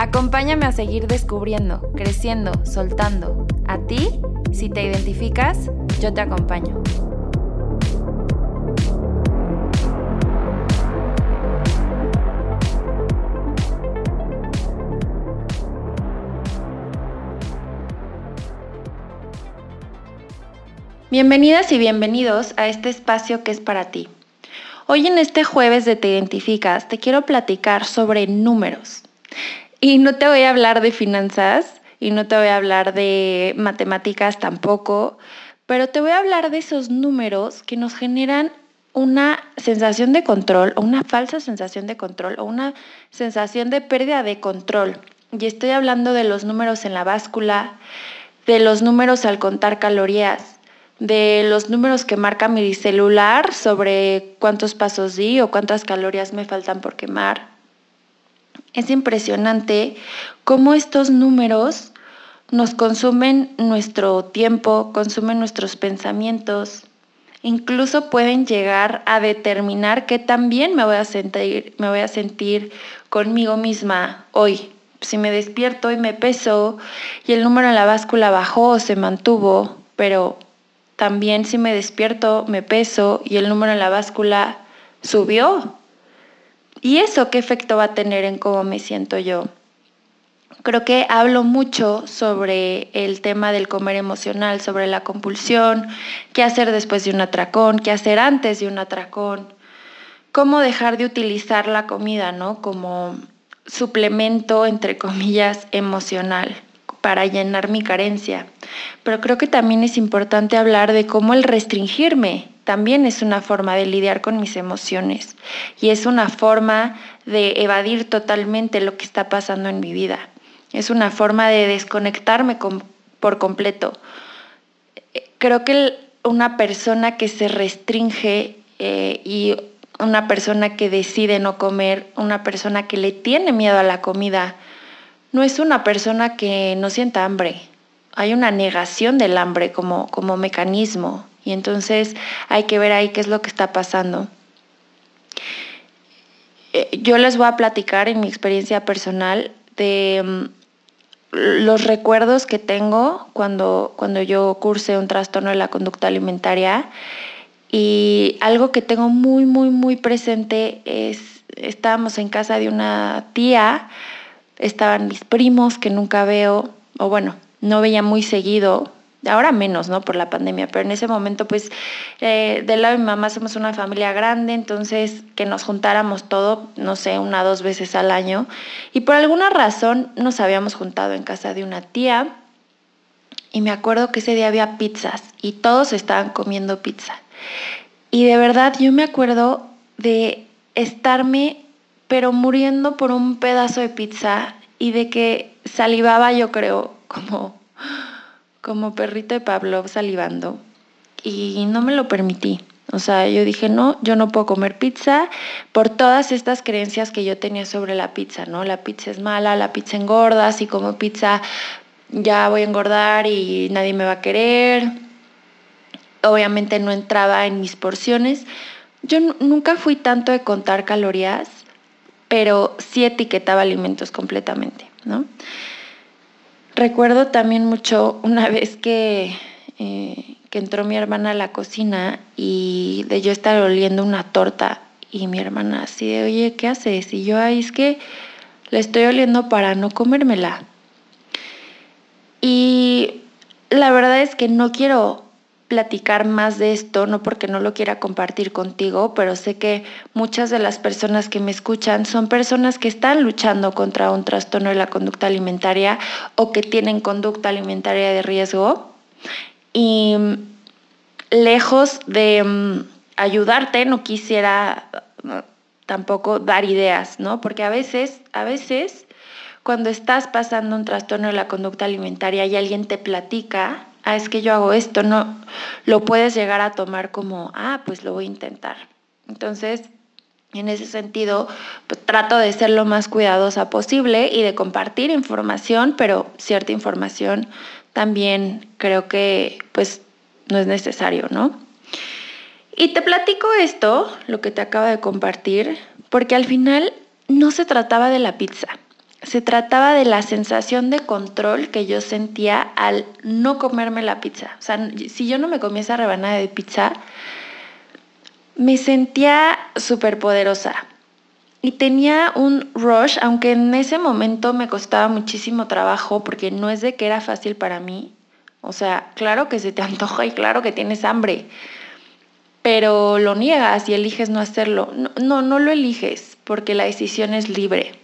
Acompáñame a seguir descubriendo, creciendo, soltando. A ti, si te identificas, yo te acompaño. Bienvenidas y bienvenidos a este espacio que es para ti. Hoy en este jueves de Te Identificas te quiero platicar sobre números. Y no te voy a hablar de finanzas y no te voy a hablar de matemáticas tampoco, pero te voy a hablar de esos números que nos generan una sensación de control o una falsa sensación de control o una sensación de pérdida de control. Y estoy hablando de los números en la báscula, de los números al contar calorías, de los números que marca mi celular sobre cuántos pasos di o cuántas calorías me faltan por quemar. Es impresionante cómo estos números nos consumen nuestro tiempo, consumen nuestros pensamientos, incluso pueden llegar a determinar qué también me voy a sentir, me voy a sentir conmigo misma hoy. Si me despierto y me peso y el número en la báscula bajó o se mantuvo, pero también si me despierto, me peso y el número en la báscula subió. ¿Y eso qué efecto va a tener en cómo me siento yo? Creo que hablo mucho sobre el tema del comer emocional, sobre la compulsión, qué hacer después de un atracón, qué hacer antes de un atracón, cómo dejar de utilizar la comida, ¿no? Como suplemento, entre comillas, emocional para llenar mi carencia. Pero creo que también es importante hablar de cómo el restringirme también es una forma de lidiar con mis emociones y es una forma de evadir totalmente lo que está pasando en mi vida. Es una forma de desconectarme por completo. Creo que una persona que se restringe eh, y una persona que decide no comer, una persona que le tiene miedo a la comida, no es una persona que no sienta hambre. Hay una negación del hambre como, como mecanismo y entonces hay que ver ahí qué es lo que está pasando. Eh, yo les voy a platicar en mi experiencia personal de mm, los recuerdos que tengo cuando, cuando yo cursé un trastorno de la conducta alimentaria y algo que tengo muy, muy, muy presente es, estábamos en casa de una tía estaban mis primos que nunca veo, o bueno, no veía muy seguido, ahora menos, ¿no? Por la pandemia, pero en ese momento, pues, eh, del lado de mi mamá somos una familia grande, entonces que nos juntáramos todo, no sé, una dos veces al año, y por alguna razón nos habíamos juntado en casa de una tía, y me acuerdo que ese día había pizzas, y todos estaban comiendo pizza. Y de verdad yo me acuerdo de estarme pero muriendo por un pedazo de pizza y de que salivaba yo creo como, como perrito de Pablo salivando y no me lo permití. O sea, yo dije, no, yo no puedo comer pizza por todas estas creencias que yo tenía sobre la pizza, ¿no? La pizza es mala, la pizza engorda, si como pizza ya voy a engordar y nadie me va a querer. Obviamente no entraba en mis porciones. Yo nunca fui tanto de contar calorías, pero sí etiquetaba alimentos completamente, ¿no? Recuerdo también mucho una vez que, eh, que entró mi hermana a la cocina y de yo estar oliendo una torta y mi hermana así de, oye, ¿qué haces? Y yo, ay, es que la estoy oliendo para no comérmela. Y la verdad es que no quiero platicar más de esto, no porque no lo quiera compartir contigo, pero sé que muchas de las personas que me escuchan son personas que están luchando contra un trastorno de la conducta alimentaria o que tienen conducta alimentaria de riesgo. Y mm, lejos de mm, ayudarte, no quisiera mm, tampoco dar ideas, ¿no? Porque a veces, a veces cuando estás pasando un trastorno de la conducta alimentaria y alguien te platica, ah, es que yo hago esto, no, lo puedes llegar a tomar como, ah, pues lo voy a intentar. Entonces, en ese sentido, pues, trato de ser lo más cuidadosa posible y de compartir información, pero cierta información también creo que pues no es necesario, ¿no? Y te platico esto, lo que te acabo de compartir, porque al final no se trataba de la pizza, se trataba de la sensación de control que yo sentía al no comerme la pizza. O sea, si yo no me comía esa rebanada de pizza, me sentía súper poderosa y tenía un rush, aunque en ese momento me costaba muchísimo trabajo porque no es de que era fácil para mí. O sea, claro que se te antoja y claro que tienes hambre, pero lo niegas y eliges no hacerlo. No, no, no lo eliges porque la decisión es libre,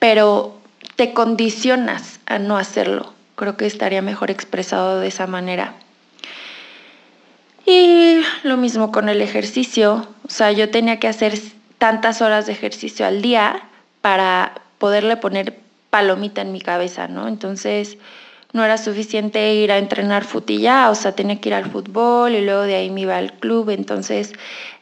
pero te condicionas a no hacerlo. Creo que estaría mejor expresado de esa manera. Y lo mismo con el ejercicio, o sea, yo tenía que hacer tantas horas de ejercicio al día para poderle poner palomita en mi cabeza, ¿no? Entonces no era suficiente ir a entrenar futilla, o sea, tenía que ir al fútbol y luego de ahí me iba al club, entonces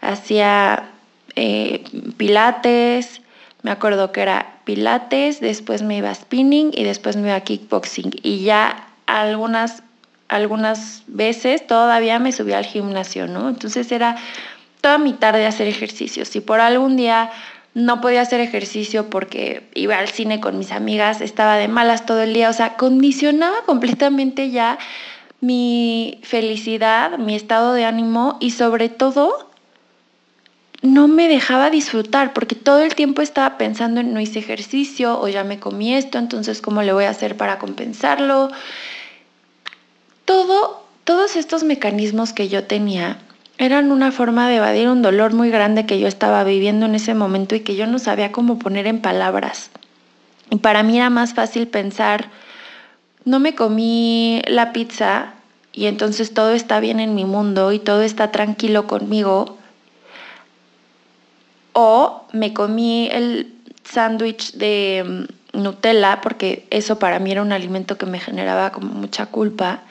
hacía eh, pilates, me acuerdo que era pilates, después me iba a spinning y después me iba a kickboxing y ya algunas algunas veces todavía me subía al gimnasio, ¿no? Entonces era toda mi tarde hacer ejercicio. Si por algún día no podía hacer ejercicio porque iba al cine con mis amigas, estaba de malas todo el día, o sea, condicionaba completamente ya mi felicidad, mi estado de ánimo y sobre todo no me dejaba disfrutar porque todo el tiempo estaba pensando en no hice ejercicio o ya me comí esto, entonces cómo le voy a hacer para compensarlo todo, todos estos mecanismos que yo tenía eran una forma de evadir un dolor muy grande que yo estaba viviendo en ese momento y que yo no sabía cómo poner en palabras. Y para mí era más fácil pensar, no me comí la pizza y entonces todo está bien en mi mundo y todo está tranquilo conmigo. O me comí el sándwich de mm, Nutella porque eso para mí era un alimento que me generaba como mucha culpa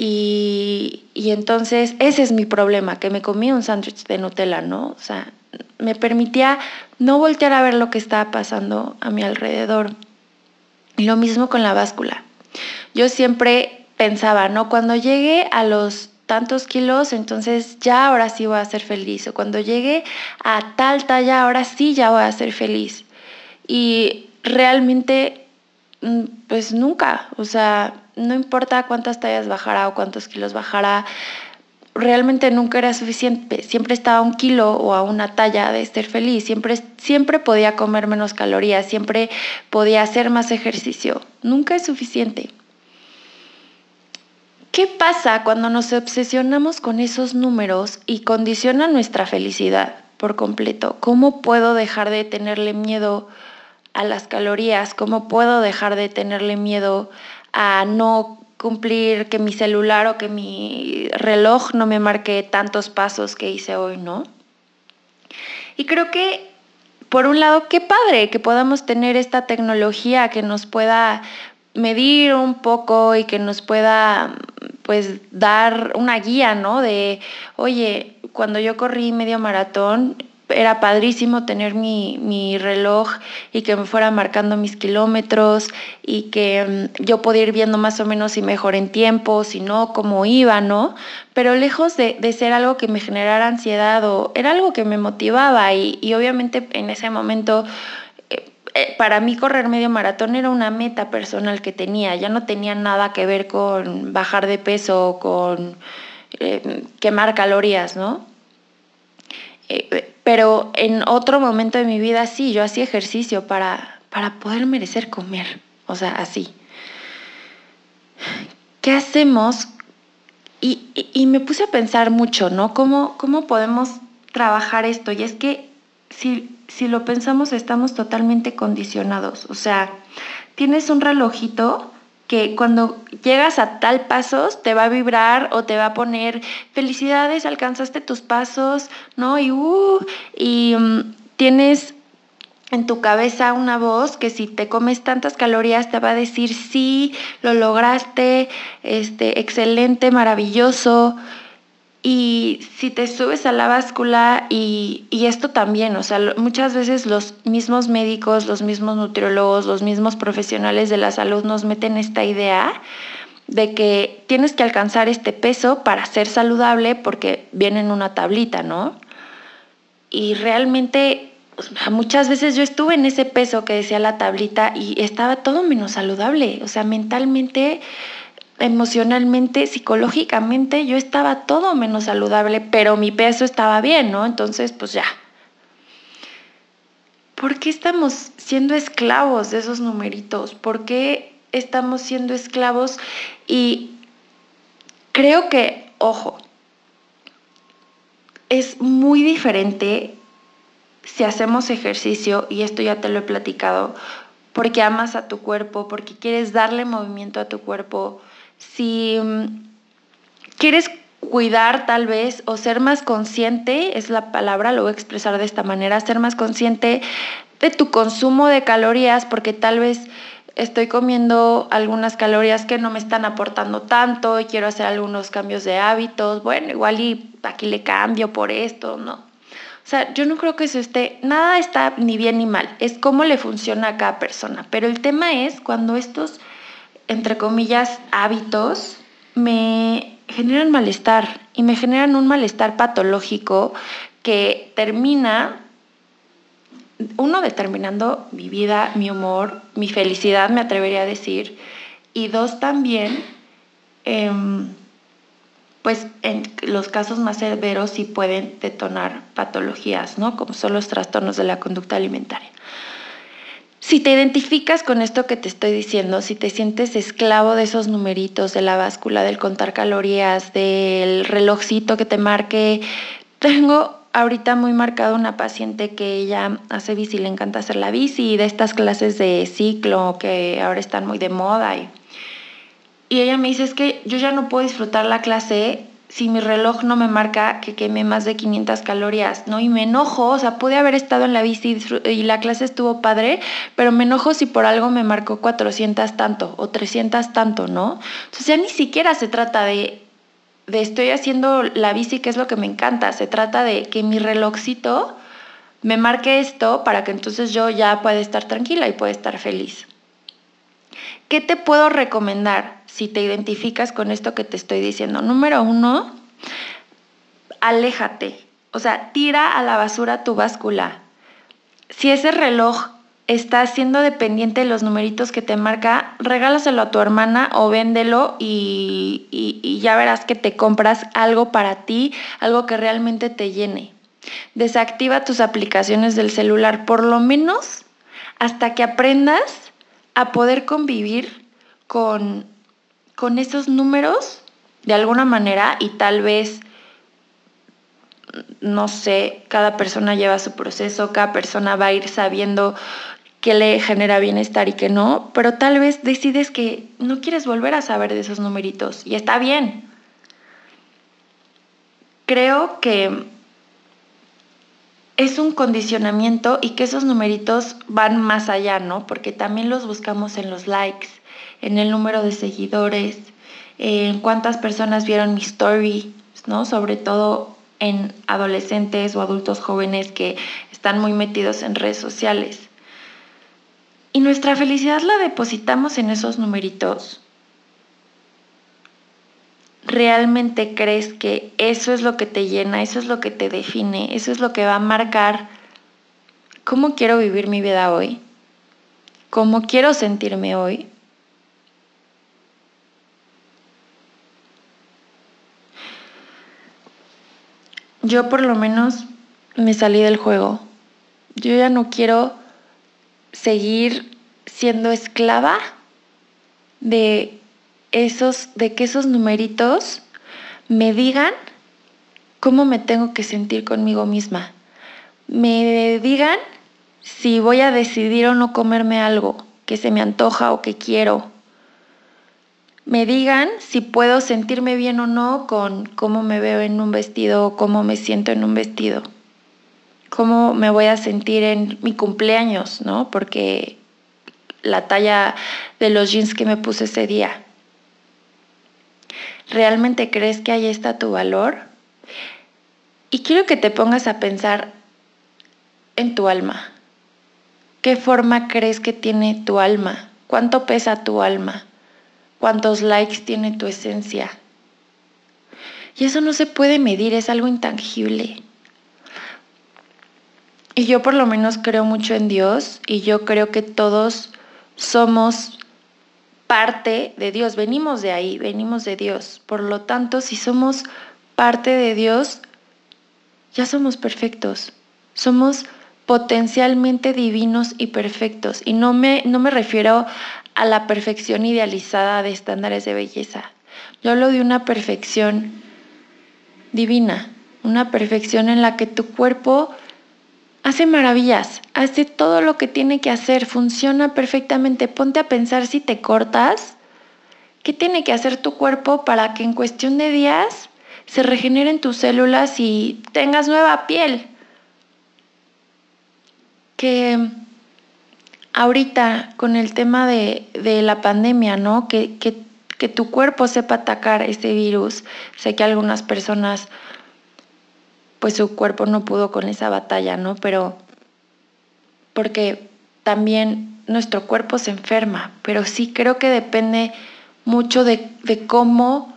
y, entonces ese es mi problema, que me comí un sándwich de Nutella, ¿no? O sea, me permitía no voltear a ver lo que estaba pasando a mi alrededor. Y lo mismo con la báscula. Yo siempre pensaba, ¿no? Cuando llegue a los tantos kilos, entonces ya ahora sí voy a ser feliz. O cuando llegue a tal talla, ahora sí ya voy a ser feliz. Y realmente, mm, pues nunca, o sea, no importa cuántas tallas bajará o cuántos kilos bajará, realmente nunca era suficiente. Siempre estaba a un kilo o a una talla de ser feliz. Siempre, siempre podía comer menos calorías, siempre podía hacer más ejercicio. Nunca es suficiente. ¿Qué pasa cuando nos obsesionamos con esos números y condicionan nuestra felicidad por completo? ¿Cómo puedo dejar de tenerle miedo a las calorías? ¿Cómo puedo dejar de tenerle miedo a no cumplir que mi celular o que mi reloj no me marque tantos pasos que hice hoy, ¿no? Y creo que, por un lado, qué padre que podamos tener esta tecnología que nos pueda medir un poco y que nos pueda pues dar una guía, ¿no? De, oye, cuando yo corrí medio maratón, era padrísimo tener mi, reloj y que me fuera marcando mis kilómetros y que mm, yo podía ir viendo más o menos si mejor en tiempo, si no, cómo iba, ¿no? Pero lejos de, ser algo que me generara ansiedad o era algo que me motivaba y, obviamente en ese momento eh, eh, para mí correr medio maratón era una meta personal que tenía, ya no tenía nada que ver con bajar de peso con eh, quemar calorías, ¿no? Pero en otro momento de mi vida sí, yo hacía ejercicio para, para poder merecer comer. O sea, así. ¿Qué hacemos? Y, me puse a pensar mucho, ¿no? ¿Cómo, ¿Cómo podemos trabajar esto? Y es que si, si lo pensamos, estamos totalmente condicionados. O sea, tienes un relojito que cuando llegas a tal pasos te va a vibrar o te va a poner felicidades, alcanzaste tus pasos, ¿no? Y, uh, y mm, tienes en tu cabeza una voz que si te comes tantas calorías te va a decir sí, lo lograste, este, excelente, maravilloso. Y si te subes a la báscula y, y, esto también, o sea, muchas veces los mismos médicos, los mismos nutriólogos, los mismos profesionales de la salud nos meten esta idea de que tienes que alcanzar este peso para ser saludable porque viene en una tablita, ¿no? Y realmente muchas veces yo estuve en ese peso que decía la tablita y estaba todo menos saludable, o sea, mentalmente, emocionalmente, psicológicamente, yo estaba todo menos saludable, pero mi peso estaba bien, ¿no? Entonces, pues ya. ¿Por qué estamos siendo esclavos de esos numeritos? ¿Por qué estamos siendo esclavos? Y creo que, ojo, es muy diferente si hacemos ejercicio, y esto ya te lo he platicado, porque amas a tu cuerpo, porque quieres darle movimiento a tu cuerpo, si mm, quieres cuidar tal vez o ser más consciente, es la palabra, lo voy a expresar de esta manera, ser más consciente de tu consumo de calorías, porque tal vez estoy comiendo algunas calorías que no me están aportando tanto y quiero hacer algunos cambios de hábitos, bueno, igual y aquí le cambio por esto, ¿no? O sea, yo no creo que eso esté, nada está ni bien ni mal, es cómo le funciona a cada persona. Pero el tema es cuando estos, entre comillas, hábitos me generan malestar y me generan un malestar patológico que termina, uno, determinando mi vida, mi humor, mi felicidad, me atrevería a decir, y dos, también, em, pues en los casos más severos sí pueden detonar patologías, ¿no? Como son los trastornos de la conducta alimentaria. Si te identificas con esto que te estoy diciendo, si te sientes esclavo de esos numeritos, de la báscula, del contar calorías, del relojcito que te marque, tengo ahorita muy marcado una paciente que ella hace bici, le encanta hacer la bici, de estas clases de ciclo que ahora están muy de moda y y ella me dice, es que yo ya no puedo disfrutar la clase si mi reloj no me marca que queme más de 500 calorías, ¿no? Y me enojo, o sea, pude haber estado en la bici y la clase estuvo padre, pero me enojo si por algo me marcó 400 tanto o 300 tanto, ¿no? Entonces ya ni siquiera se trata de, de estoy haciendo la bici, que es lo que me encanta, se trata de que mi relojcito me marque esto para que entonces yo ya pueda estar tranquila y pueda estar feliz. ¿Qué te puedo recomendar si te identificas con esto que te estoy diciendo? Número uno, aléjate. O sea, tira a la basura tu báscula. Si ese reloj está siendo dependiente de los numeritos que te marca, regálaselo a tu hermana o véndelo y, y, ya verás que te compras algo para ti, algo que realmente te llene. Desactiva tus aplicaciones del celular, por lo menos hasta que aprendas a poder convivir con, con esos números de alguna manera y tal vez, no sé, cada persona lleva su proceso, cada persona va a ir sabiendo qué le genera bienestar y qué no, pero tal vez decides que no quieres volver a saber de esos numeritos y está bien. Creo que es un condicionamiento y que esos numeritos van más allá, ¿no? Porque también los buscamos en los likes, en el número de seguidores, en cuántas personas vieron mi story, ¿no? Sobre todo en adolescentes o adultos jóvenes que están muy metidos en redes sociales. Y nuestra felicidad la depositamos en esos numeritos realmente crees que eso es lo que te llena, eso es lo que te define, eso es lo que va a marcar cómo quiero vivir mi vida hoy, cómo quiero sentirme hoy. Yo por lo menos me salí del juego. Yo ya no quiero seguir siendo esclava de esos, de que esos numeritos me digan cómo me tengo que sentir conmigo misma. Me digan si voy a decidir o no comerme algo que se me antoja o que quiero. Me digan si puedo sentirme bien o no con cómo me veo en un vestido o cómo me siento en un vestido. cómo me voy a sentir en mi cumpleaños, ¿no? Porque la talla de los jeans que me puse ese día. ¿Realmente crees que ahí está tu valor? Y quiero que te pongas a pensar en tu alma. ¿Qué forma crees que tiene tu alma? ¿Cuánto pesa tu alma? ¿Cuántos likes tiene tu esencia? Y eso no se puede medir, es algo intangible. Y yo por lo menos creo mucho en Dios y yo creo que todos somos parte de Dios, venimos de ahí, venimos de Dios. Por lo tanto, si somos parte de Dios, ya somos perfectos. Somos potencialmente divinos y perfectos. Y no me, no me refiero a la perfección idealizada de estándares de belleza. Yo hablo de una perfección divina, una perfección en la que tu cuerpo hace maravillas, hace todo lo que tiene que hacer, funciona perfectamente. Ponte a pensar si te cortas, ¿qué tiene que hacer tu cuerpo para que en cuestión de días se regeneren tus células y tengas nueva piel? Que ahorita con el tema de, la pandemia, ¿no? Que, que, que tu cuerpo sepa atacar este virus. Sé que algunas personas pues su cuerpo no pudo con esa batalla, ¿no? Pero porque también nuestro cuerpo se enferma, pero sí creo que depende mucho de, cómo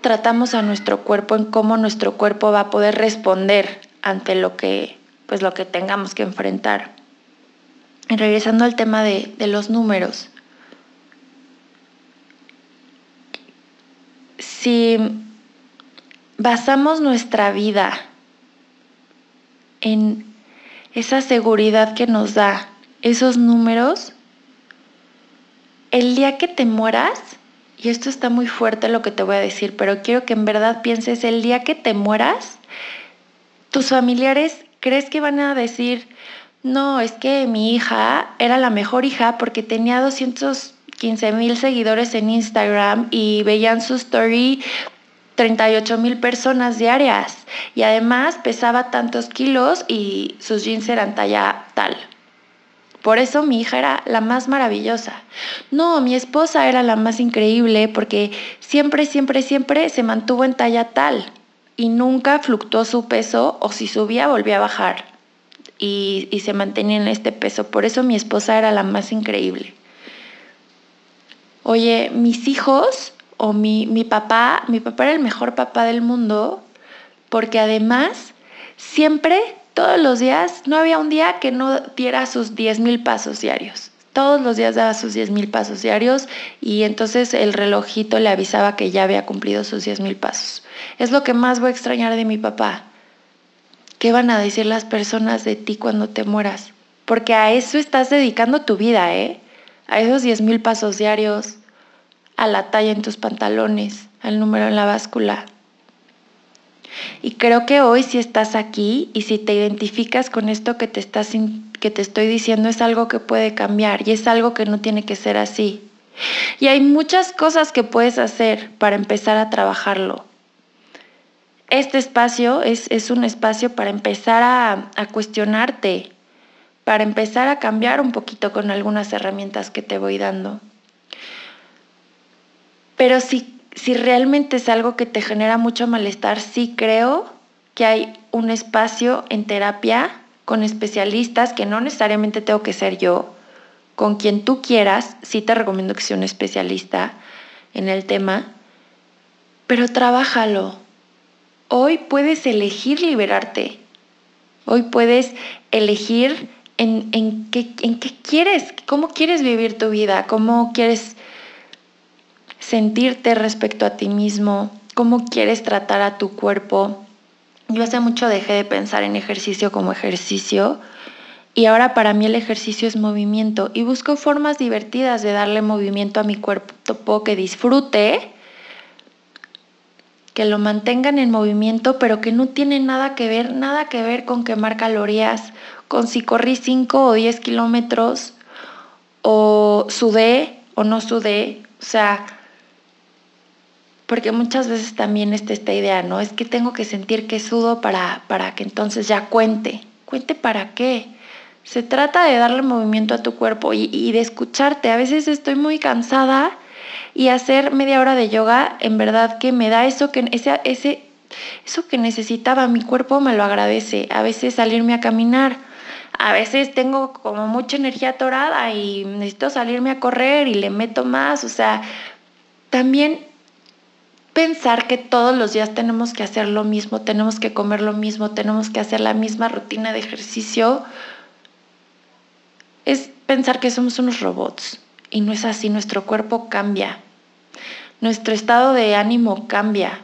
tratamos a nuestro cuerpo, en cómo nuestro cuerpo va a poder responder ante lo que, pues lo que tengamos que enfrentar. Regresando al tema de, de los números. Si basamos nuestra vida en esa seguridad que nos da esos números, el día que te mueras, y esto está muy fuerte lo que te voy a decir, pero quiero que en verdad pienses, el día que te mueras, tus familiares crees que van a decir, no, es que mi hija era la mejor hija porque tenía 215 mil seguidores en Instagram y veían su story 38 mil personas diarias y además pesaba tantos kilos y sus jeans eran talla tal. Por eso mi hija era la más maravillosa. No, mi esposa era la más increíble porque siempre, siempre, siempre se mantuvo en talla tal y nunca fluctuó su peso o si subía volvía a bajar y, se mantenía en este peso. Por eso mi esposa era la más increíble. Oye, mis hijos o mi, mi papá, mi papá era el mejor papá del mundo, porque además siempre, todos los días, no había un día que no diera sus 10 mil pasos diarios. Todos los días daba sus 10 mil pasos diarios y entonces el relojito le avisaba que ya había cumplido sus 10 mil pasos. Es lo que más voy a extrañar de mi papá. ¿Qué van a decir las personas de ti cuando te mueras? Porque a eso estás dedicando tu vida, ¿eh? A esos 10 mil pasos diarios, a la talla en tus pantalones, al número en la báscula. Y creo que hoy si estás aquí y si te identificas con esto que te, que te estoy diciendo es algo que puede cambiar y es algo que no tiene que ser así. Y hay muchas cosas que puedes hacer para empezar a trabajarlo. Este espacio es, es un espacio para empezar a, a cuestionarte, para empezar a cambiar un poquito con algunas herramientas que te voy dando. Pero si, si realmente es algo que te genera mucho malestar, sí creo que hay un espacio en terapia con especialistas, que no necesariamente tengo que ser yo, con quien tú quieras, sí te recomiendo que sea un especialista en el tema, pero trabájalo. Hoy puedes elegir liberarte. Hoy puedes elegir en, en, qué, en qué quieres, cómo quieres vivir tu vida, cómo quieres sentirte respecto a ti mismo, cómo quieres tratar a tu cuerpo. Yo hace mucho dejé de pensar en ejercicio como ejercicio y ahora para mí el ejercicio es movimiento y busco formas divertidas de darle movimiento a mi cuerpo que disfrute, que lo mantengan en movimiento, pero que no tiene nada que ver, nada que ver con quemar calorías, con si corrí 5 o 10 kilómetros o sudé o no sudé. O sea, porque muchas veces también está esta idea, ¿no? Es que tengo que sentir que sudo para, para que entonces ya cuente. ¿Cuente para qué? Se trata de darle movimiento a tu cuerpo y, de escucharte. A veces estoy muy cansada y hacer media hora de yoga en verdad que me da eso que, ese, ese, eso que necesitaba. Mi cuerpo me lo agradece. A veces salirme a caminar. A veces tengo como mucha energía atorada y necesito salirme a correr y le meto más. O sea, también pensar que todos los días tenemos que hacer lo mismo, tenemos que comer lo mismo, tenemos que hacer la misma rutina de ejercicio, es pensar que somos unos robots. Y no es así, nuestro cuerpo cambia, nuestro estado de ánimo cambia,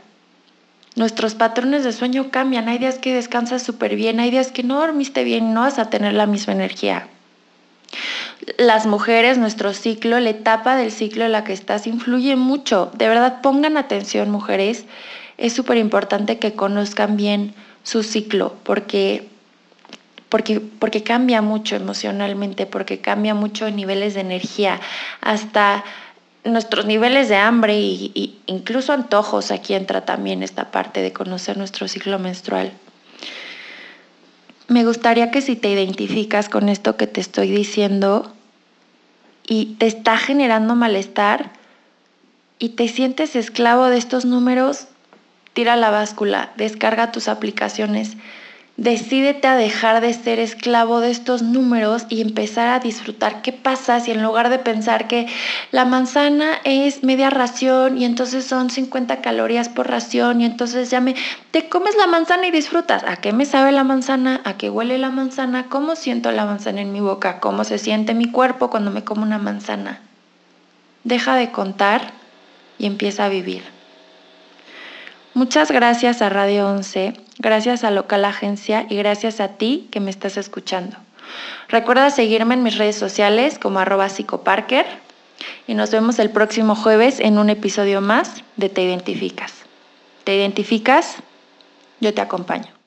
nuestros patrones de sueño cambian. Hay días que descansas súper bien, hay días que no dormiste bien, no vas a tener la misma energía las mujeres, nuestro ciclo, la etapa del ciclo en la que estás influye mucho. De verdad, pongan atención, mujeres. Es súper importante que conozcan bien su ciclo porque, porque, porque cambia mucho emocionalmente, porque cambia mucho niveles de energía, hasta nuestros niveles de hambre e incluso antojos. Aquí entra también esta parte de conocer nuestro ciclo menstrual. Me gustaría que si te identificas con esto que te estoy diciendo y te está generando malestar y te sientes esclavo de estos números, tira la báscula, descarga tus aplicaciones, Decídete a dejar de ser esclavo de estos números y empezar a disfrutar qué pasa si en lugar de pensar que la manzana es media ración y entonces son 50 calorías por ración y entonces ya me te comes la manzana y disfrutas. ¿A qué me sabe la manzana? ¿A qué huele la manzana? ¿Cómo siento la manzana en mi boca? ¿Cómo se siente mi cuerpo cuando me como una manzana? Deja de contar y empieza a vivir. Muchas gracias a Radio 11, gracias a Local Agencia y gracias a ti que me estás escuchando. Recuerda seguirme en mis redes sociales como arroba psicoparker y nos vemos el próximo jueves en un episodio más de Te Identificas. ¿Te identificas? Yo te acompaño.